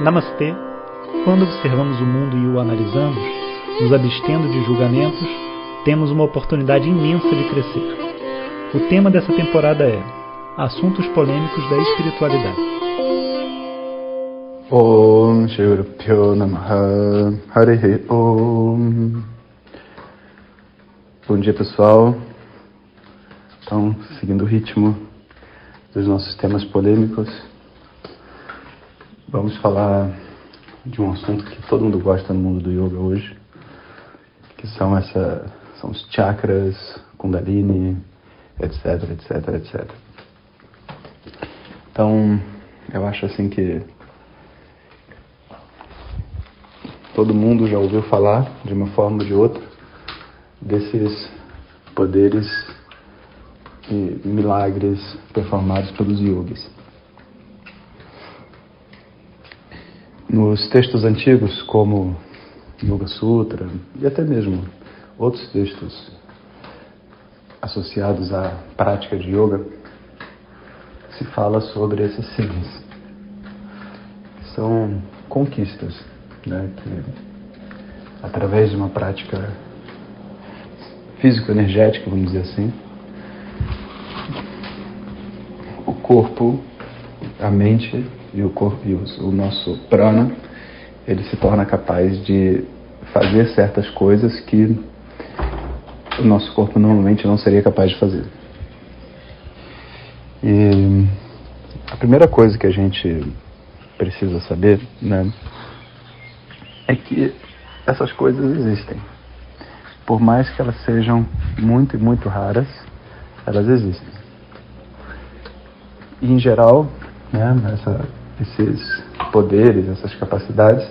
Namastê. Quando observamos o mundo e o analisamos, nos abstendo de julgamentos, temos uma oportunidade imensa de crescer. O tema dessa temporada é Assuntos polêmicos da espiritualidade. Om Namaha Om Bom dia pessoal. Então, seguindo o ritmo dos nossos temas polêmicos, Vamos falar de um assunto que todo mundo gosta no mundo do yoga hoje, que são essa são os chakras, kundalini, etc, etc, etc. Então, eu acho assim que todo mundo já ouviu falar de uma forma ou de outra desses poderes e milagres performados pelos yogis. Nos textos antigos, como Yoga Sutra e até mesmo outros textos associados à prática de yoga, se fala sobre esses seres. São conquistas, né, que através de uma prática físico-energética, vamos dizer assim, o corpo, a mente e o corpo e o, nosso prana, ele se torna capaz de fazer certas coisas que o nosso corpo normalmente não seria capaz de fazer. E a primeira coisa que a gente precisa saber, né, é que essas coisas existem. Por mais que elas sejam muito e muito raras, elas existem. E, em geral, né, essa esses poderes, essas capacidades,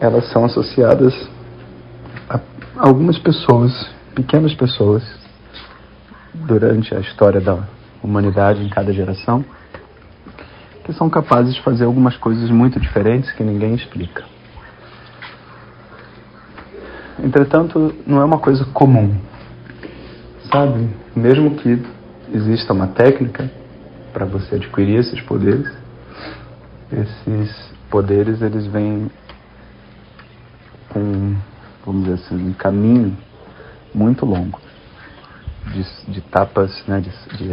elas são associadas a algumas pessoas, pequenas pessoas, durante a história da humanidade em cada geração, que são capazes de fazer algumas coisas muito diferentes que ninguém explica. Entretanto, não é uma coisa comum, sabe? Mesmo que exista uma técnica para você adquirir esses poderes, esses poderes eles vêm com, vamos dizer assim, um caminho muito longo de, de tapas, né, de, de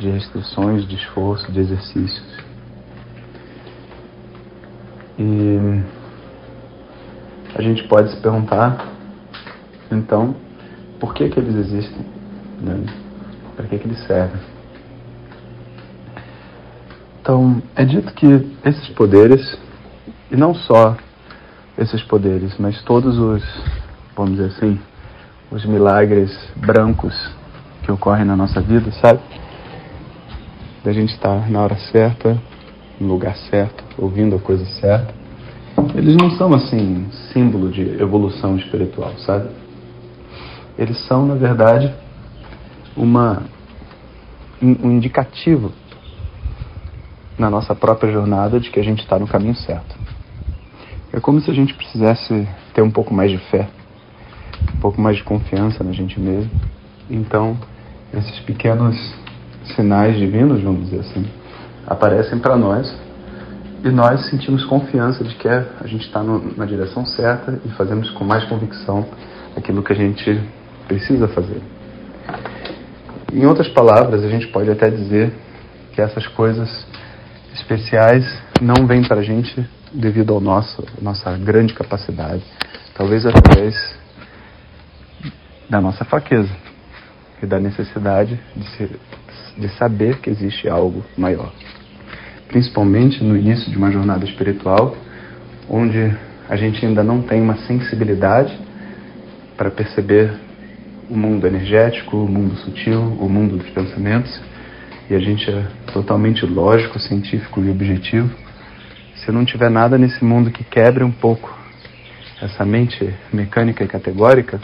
de restrições, de esforço, de exercícios. E a gente pode se perguntar, então, por que que eles existem? Né? Para que que eles servem? Então, é dito que esses poderes, e não só esses poderes, mas todos os, vamos dizer assim, os milagres brancos que ocorrem na nossa vida, sabe? Da gente estar na hora certa, no lugar certo, ouvindo a coisa certa. Eles não são assim símbolo de evolução espiritual, sabe? Eles são, na verdade, uma um indicativo na nossa própria jornada de que a gente está no caminho certo. É como se a gente precisasse ter um pouco mais de fé, um pouco mais de confiança na gente mesmo. Então, esses pequenos sinais divinos, vamos dizer assim, aparecem para nós e nós sentimos confiança de que a gente está na direção certa e fazemos com mais convicção aquilo que a gente precisa fazer. Em outras palavras, a gente pode até dizer que essas coisas especiais não vêm para a gente devido ao nosso nossa grande capacidade, talvez através da nossa fraqueza e da necessidade de, ser, de saber que existe algo maior. Principalmente no início de uma jornada espiritual, onde a gente ainda não tem uma sensibilidade para perceber o mundo energético, o mundo sutil, o mundo dos pensamentos e a gente é totalmente lógico, científico e objetivo, se não tiver nada nesse mundo que quebre um pouco essa mente mecânica e categórica,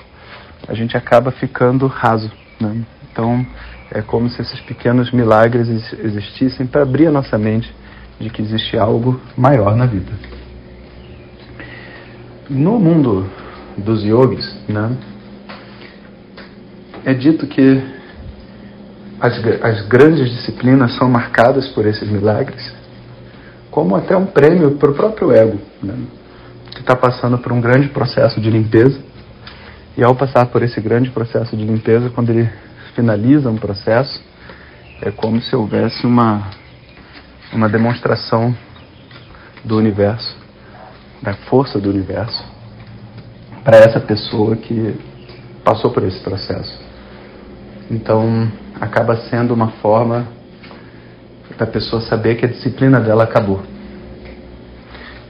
a gente acaba ficando raso. Né? Então, é como se esses pequenos milagres existissem para abrir a nossa mente de que existe algo maior na vida. No mundo dos yogis, né, é dito que as, as grandes disciplinas são marcadas por esses milagres, como até um prêmio para o próprio ego, né? que está passando por um grande processo de limpeza. E ao passar por esse grande processo de limpeza, quando ele finaliza um processo, é como se houvesse uma, uma demonstração do universo, da força do universo, para essa pessoa que passou por esse processo. Então, acaba sendo uma forma da pessoa saber que a disciplina dela acabou.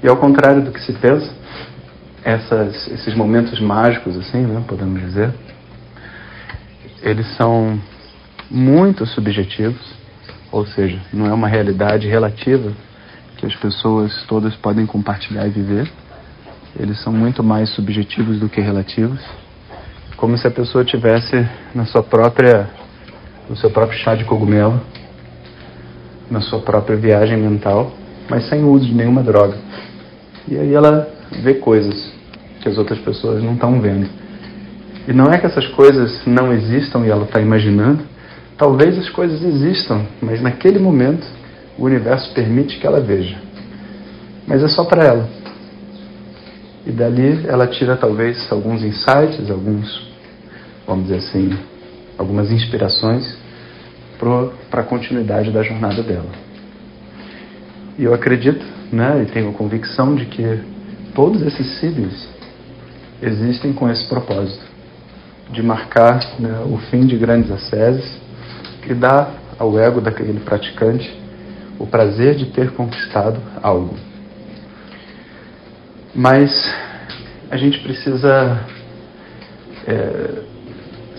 E ao contrário do que se pensa, essas, esses momentos mágicos, assim, né, podemos dizer, eles são muito subjetivos, ou seja, não é uma realidade relativa que as pessoas todas podem compartilhar e viver. Eles são muito mais subjetivos do que relativos, como se a pessoa tivesse na sua própria, no seu próprio chá de cogumelo, na sua própria viagem mental, mas sem uso de nenhuma droga. E aí ela vê coisas que as outras pessoas não estão vendo. E não é que essas coisas não existam e ela está imaginando. Talvez as coisas existam, mas naquele momento o universo permite que ela veja. Mas é só para ela. E dali ela tira talvez alguns insights, alguns, vamos dizer assim, algumas inspirações para a continuidade da jornada dela. E eu acredito, né, e tenho convicção de que todos esses cílios existem com esse propósito de marcar né, o fim de grandes asceses e dar ao ego daquele praticante o prazer de ter conquistado algo. Mas a gente precisa é,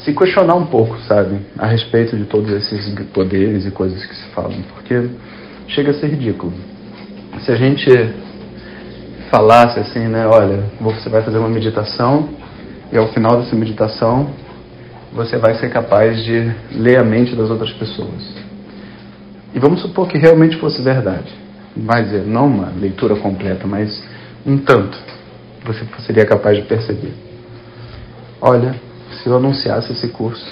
se questionar um pouco, sabe, a respeito de todos esses poderes e coisas que se falam, porque chega a ser ridículo. Se a gente falasse assim, né, olha, você vai fazer uma meditação e ao final dessa meditação você vai ser capaz de ler a mente das outras pessoas. E vamos supor que realmente fosse verdade. Vai dizer, não uma leitura completa, mas um tanto você seria capaz de perceber. Olha, se eu anunciasse esse curso,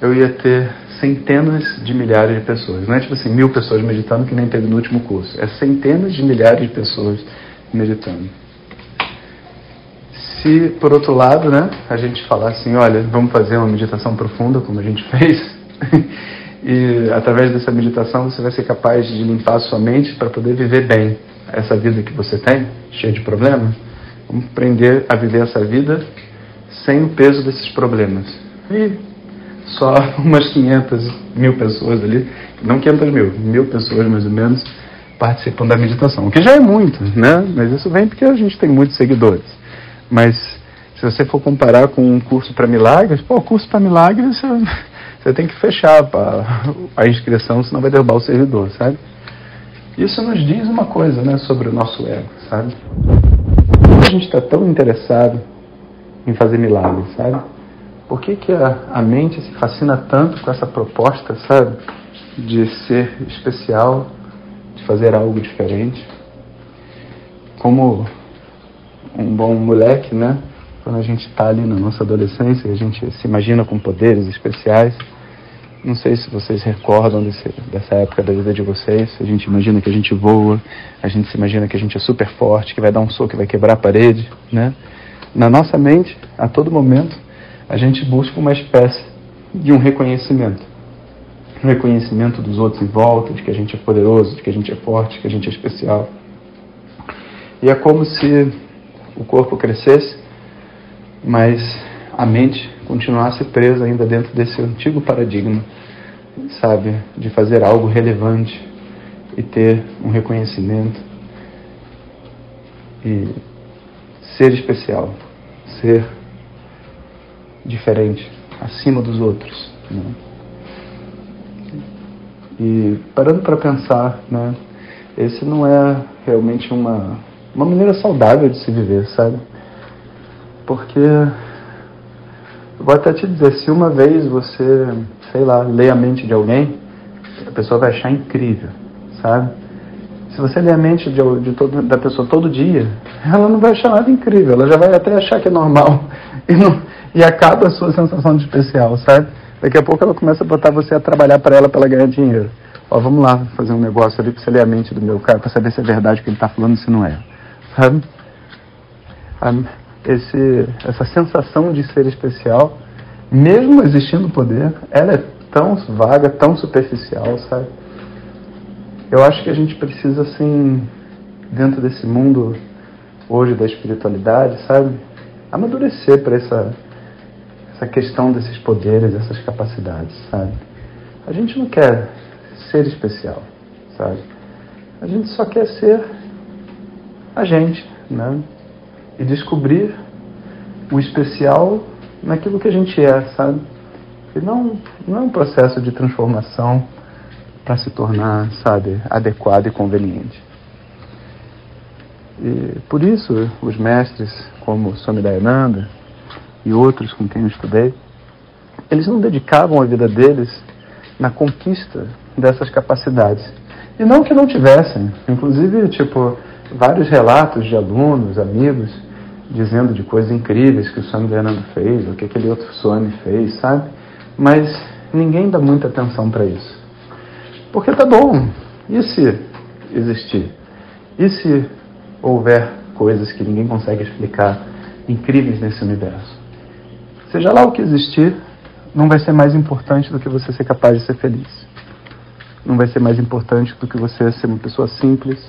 eu ia ter centenas de milhares de pessoas. Não é tipo assim, mil pessoas meditando que nem teve no último curso. É centenas de milhares de pessoas meditando. Se, por outro lado, né, a gente falar assim, olha, vamos fazer uma meditação profunda, como a gente fez, e através dessa meditação você vai ser capaz de limpar a sua mente para poder viver bem essa vida que você tem, cheia de problemas. Vamos aprender a viver essa vida sem o peso desses problemas. E só umas 500 mil pessoas ali, não 500 mil, mil pessoas mais ou menos, participam da meditação, o que já é muito, né? Mas isso vem porque a gente tem muitos seguidores. Mas se você for comparar com um curso para milagres, pô, curso para milagres você, você tem que fechar a inscrição, senão vai derrubar o servidor, sabe? Isso nos diz uma coisa, né, sobre o nosso ego, sabe? A gente está tão interessado em fazer milagres, sabe? Por que, que a, a mente se fascina tanto com essa proposta, sabe? De ser especial, de fazer algo diferente. Como um bom moleque, né? Quando a gente está ali na nossa adolescência, a gente se imagina com poderes especiais. Não sei se vocês recordam desse, dessa época da vida de vocês. A gente imagina que a gente voa, a gente se imagina que a gente é super forte, que vai dar um soco e vai quebrar a parede, né? Na nossa mente, a todo momento, a gente busca uma espécie de um reconhecimento. Um reconhecimento dos outros em volta, de que a gente é poderoso, de que a gente é forte, de que a gente é especial. E é como se o corpo crescesse, mas a mente continuasse presa ainda dentro desse antigo paradigma, sabe, de fazer algo relevante e ter um reconhecimento e ser especial, ser diferente, acima dos outros. Né? E parando para pensar, né, esse não é realmente uma, uma maneira saudável de se viver, sabe? Porque, vou até te dizer, se uma vez você, sei lá, lê a mente de alguém, a pessoa vai achar incrível, sabe? Se você lê a mente de, de todo, da pessoa todo dia, ela não vai achar nada incrível, ela já vai até achar que é normal e, não, e acaba a sua sensação de especial, sabe? Daqui a pouco ela começa a botar você a trabalhar para ela para ela ganhar dinheiro. Ó, vamos lá fazer um negócio ali para você ler a mente do meu cara, para saber se é verdade o que ele está falando, se não é. Sabe? Esse, essa sensação de ser especial, mesmo existindo poder, ela é tão vaga, tão superficial, sabe? Eu acho que a gente precisa, assim, dentro desse mundo hoje da espiritualidade, sabe? Amadurecer para essa, essa questão desses poderes, essas capacidades, sabe? A gente não quer ser especial, sabe? A gente só quer ser a gente, né? E descobrir o especial naquilo que a gente é, sabe? E não, não é um processo de transformação para se tornar, sabe, adequado e conveniente. E por isso, os mestres como Swami Dayananda e outros com quem eu estudei, eles não dedicavam a vida deles na conquista dessas capacidades. E não que não tivessem, inclusive, tipo, vários relatos de alunos, amigos, dizendo de coisas incríveis que o Swami Dayananda fez, ou que aquele outro Swami fez, sabe? Mas ninguém dá muita atenção para isso. Porque tá bom, e se existir? E se houver coisas que ninguém consegue explicar incríveis nesse universo? Seja lá o que existir, não vai ser mais importante do que você ser capaz de ser feliz. Não vai ser mais importante do que você ser uma pessoa simples,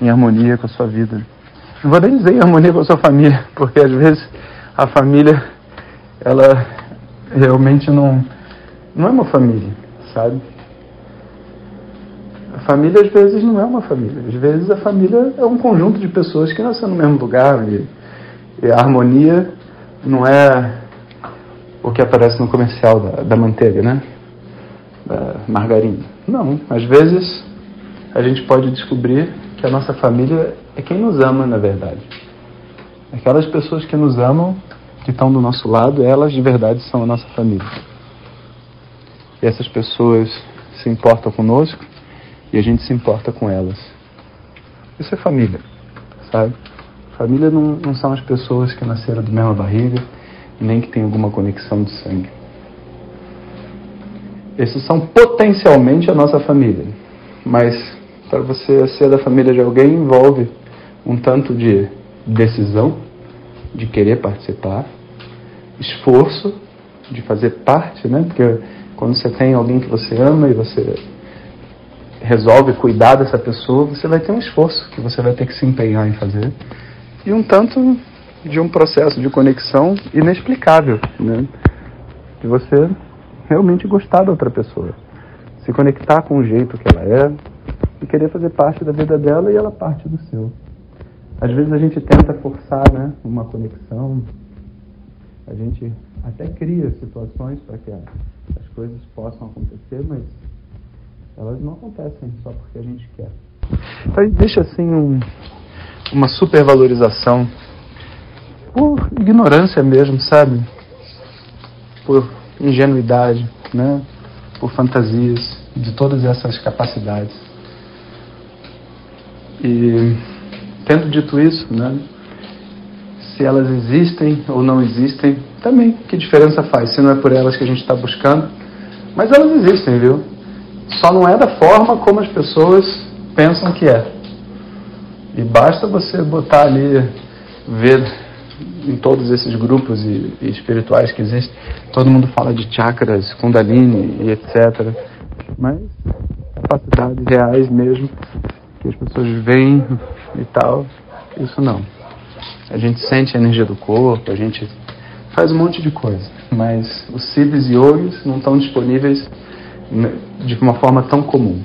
em harmonia com a sua vida. Não vou nem dizer em harmonia com a sua família, porque às vezes a família, ela realmente não, não é uma família, sabe? Família às vezes não é uma família. Às vezes a família é um conjunto de pessoas que nasceram no mesmo lugar e, e a harmonia não é o que aparece no comercial da, da manteiga, né? Da margarina. Não, às vezes a gente pode descobrir que a nossa família é quem nos ama, na verdade. Aquelas pessoas que nos amam, que estão do nosso lado, elas de verdade são a nossa família. E essas pessoas se importam conosco e a gente se importa com elas. Isso é família, sabe? Família não, não são as pessoas que nasceram da mesma barriga nem que tenha alguma conexão de sangue. Esses são potencialmente a nossa família, mas para você ser da família de alguém envolve um tanto de decisão, de querer participar, esforço de fazer parte, né? Porque quando você tem alguém que você ama e você resolve cuidar dessa pessoa, você vai ter um esforço que você vai ter que se empenhar em fazer. E um tanto de um processo de conexão inexplicável, né? De você realmente gostar da outra pessoa, se conectar com o jeito que ela é e querer fazer parte da vida dela e ela parte do seu. Às vezes a gente tenta forçar, né, uma conexão, a gente até cria situações para que as coisas possam acontecer, mas elas não acontecem só porque a gente quer. Então deixa assim um, uma supervalorização por ignorância mesmo, sabe? Por ingenuidade, né? Por fantasias de todas essas capacidades. E tendo dito isso, né? Se elas existem ou não existem, também que diferença faz? Se não é por elas que a gente está buscando, mas elas existem, viu? Só não é da forma como as pessoas pensam que é. E basta você botar ali, ver em todos esses grupos e, e, espirituais que existem, todo mundo fala de chakras, kundalini e etc. Mas capacidades reais mesmo, que as pessoas veem e tal, isso não. A gente sente a energia do corpo, a gente faz um monte de coisa, mas os siddhis e yogis não estão disponíveis de uma forma tão comum.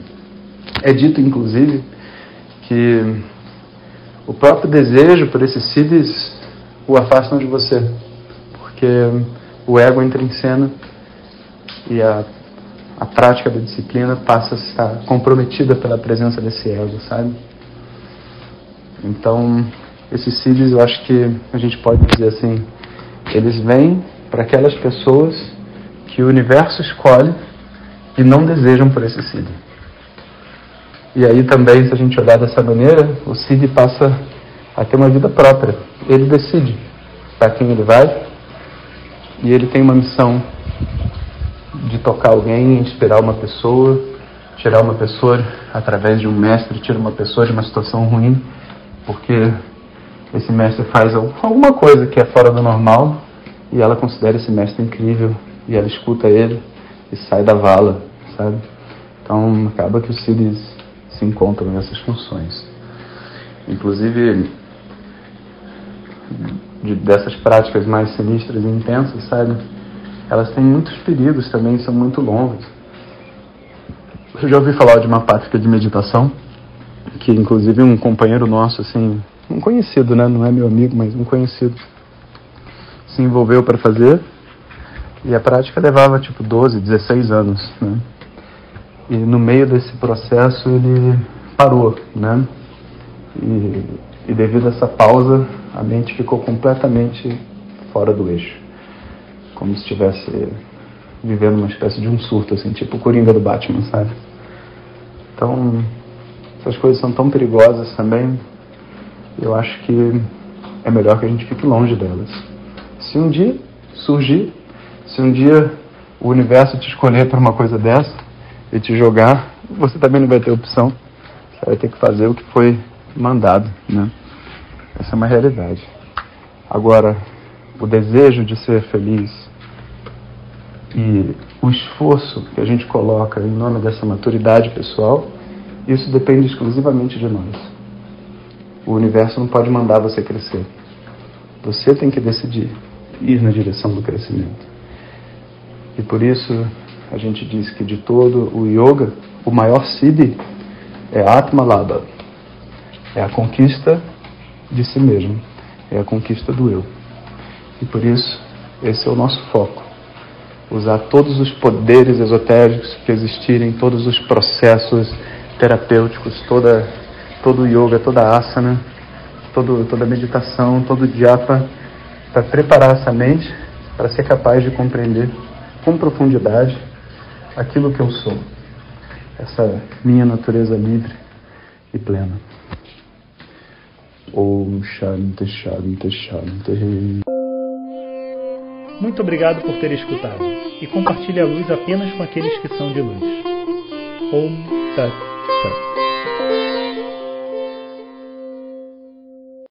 É dito, inclusive, que o próprio desejo por esses siddhis o afastam de você, porque o ego entra em cena e a, a prática da disciplina passa a estar comprometida pela presença desse ego, sabe? Então, esses CIDs eu acho que a gente pode dizer assim, eles vêm para aquelas pessoas que o universo escolhe e não desejam por esse CID. E aí também, se a gente olhar dessa maneira, o CID passa a ter uma vida própria. Ele decide para quem ele vai e ele tem uma missão de tocar alguém, inspirar uma pessoa tirar uma pessoa através de um mestre, tira uma pessoa de uma situação ruim, porque esse mestre faz alguma coisa que é fora do normal e ela considera esse mestre incrível e ela escuta ele e sai da vala, sabe? Então acaba que os Siddhis se encontram nessas funções. Inclusive de, dessas práticas mais sinistras e intensas, sabe? Elas têm muitos perigos também, são muito longas. Eu já ouvi falar de uma prática de meditação que inclusive um companheiro nosso, assim, um conhecido, né? Não é meu amigo, mas um conhecido, se envolveu para fazer e a prática levava tipo 12, 16 anos, né? E no meio desse processo ele parou, né? E, e devido a essa pausa, a mente ficou completamente fora do eixo. Como se estivesse vivendo uma espécie de um surto, assim, tipo o Coringa do Batman, sabe? Então, essas coisas são tão perigosas também, eu acho que é melhor que a gente fique longe delas. Se um dia surgir, se um dia o universo te escolher para uma coisa dessa e te jogar, você também não vai ter opção. Você vai ter que fazer o que foi mandado, né? Essa é uma realidade. Agora, o desejo de ser feliz e o esforço que a gente coloca em nome dessa maturidade pessoal, isso depende exclusivamente de nós. O universo não pode mandar você crescer. Você tem que decidir ir na direção do crescimento. E por isso a gente diz que de todo o yoga, o maior siddhi é Atma Labha. É a conquista de si mesmo. É a conquista do eu. E por isso, esse é o nosso foco. Usar todos os poderes esotéricos que existirem, todos os processos terapêuticos, toda, todo o yoga, toda a asana, todo, toda a meditação, todo o japa, para preparar essa mente para ser capaz de compreender com profundidade aquilo que eu sou, essa minha natureza livre e plena. Om Shanti Shanti Shanti. Muito obrigado por ter escutado e compartilhe a luz apenas com aqueles que são de luz. Om Tat Sat.